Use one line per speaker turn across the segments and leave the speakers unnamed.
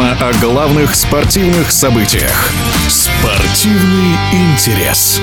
о главных спортивных событиях. Спортивный интерес.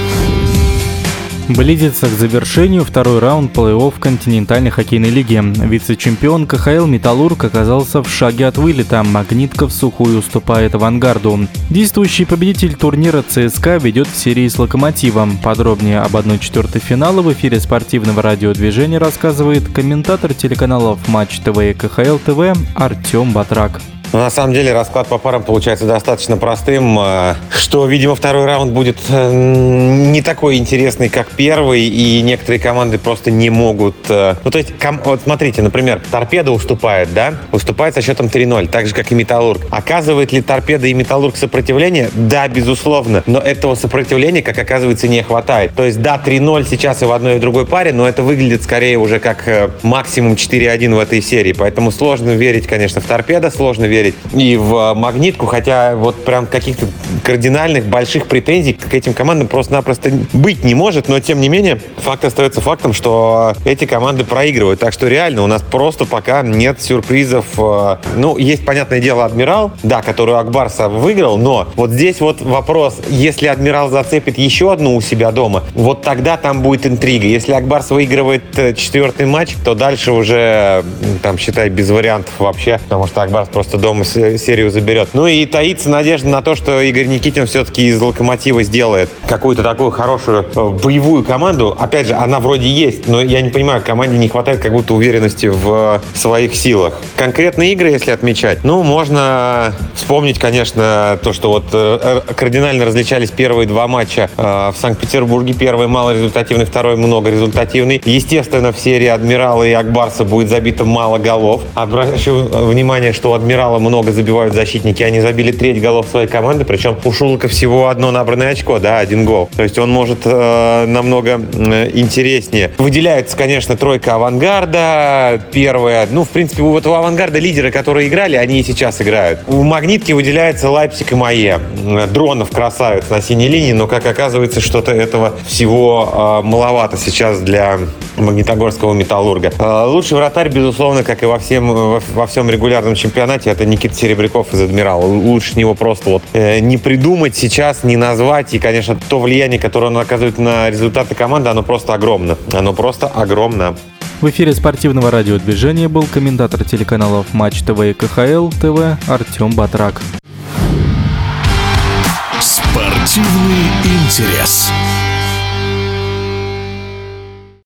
Близится к завершению второй раунд плей-офф континентальной хоккейной лиги. Вице-чемпион КХЛ «Металлург» оказался в шаге от вылета. Магнитка в сухую уступает «Авангарду». Действующий победитель турнира ЦСКА ведет в серии с «Локомотивом». Подробнее об 1-4 финала в эфире спортивного радиодвижения рассказывает комментатор телеканалов «Матч ТВ» и КХЛ ТВ Артем Батрак.
Но на самом деле расклад по парам получается достаточно простым, э, что, видимо, второй раунд будет э, не такой интересный, как первый, и некоторые команды просто не могут... Э, ну, то есть, вот смотрите, например, Торпеда уступает, да? Уступает со счетом 3-0, так же, как и Металлург. Оказывает ли Торпеда и Металлург сопротивление? Да, безусловно, но этого сопротивления, как оказывается, не хватает. То есть, да, 3-0 сейчас и в одной и в другой паре, но это выглядит скорее уже как максимум 4-1 в этой серии, поэтому сложно верить, конечно, в Торпеда, сложно верить верить и в а, магнитку, хотя вот прям каких-то кардинальных больших претензий к этим командам просто-напросто быть не может, но тем не менее факт остается фактом, что эти команды проигрывают. Так что реально у нас просто пока нет сюрпризов. А, ну, есть, понятное дело, Адмирал, да, который Акбарса выиграл, но вот здесь вот вопрос, если Адмирал зацепит еще одну у себя дома, вот тогда там будет интрига. Если Акбарс выигрывает э, четвертый матч, то дальше уже, там, считай, без вариантов вообще, потому что Акбарс просто дома дома серию заберет. Ну и таится надежда на то, что Игорь Никитин все-таки из «Локомотива» сделает какую-то такую хорошую э, боевую команду. Опять же, она вроде есть, но я не понимаю, команде не хватает как будто уверенности в своих силах. Конкретные игры, если отмечать, ну, можно вспомнить, конечно, то, что вот э, э, кардинально различались первые два матча в Санкт-Петербурге. Первый малорезультативный, второй многорезультативный. Естественно, в серии «Адмирала» и «Акбарса» будет забито мало голов. Обращу внимание, что у «Адмирала» много забивают защитники. Они забили треть голов своей команды, причем у Шулка всего одно набранное очко, да, один гол. То есть он может э, намного э, интереснее. Выделяется, конечно, тройка авангарда, первая. Ну, в принципе, вот у авангарда лидеры, которые играли, они и сейчас играют. У Магнитки выделяется Лайпсик и Мае. Дронов красавец на синей линии, но, как оказывается, что-то этого всего э, маловато сейчас для Магнитогорского металлурга. Э, лучший вратарь, безусловно, как и во, всем, во, во всем регулярном чемпионате, это Никита Серебряков из «Адмирала». Лучше него просто вот э, не придумать сейчас, не назвать. И, конечно, то влияние, которое он оказывает на результаты команды, оно просто огромно. Оно просто огромно.
В эфире спортивного радиодвижения был комментатор телеканалов Матч ТВ и КХЛ ТВ Артем Батрак.
Спортивный интерес.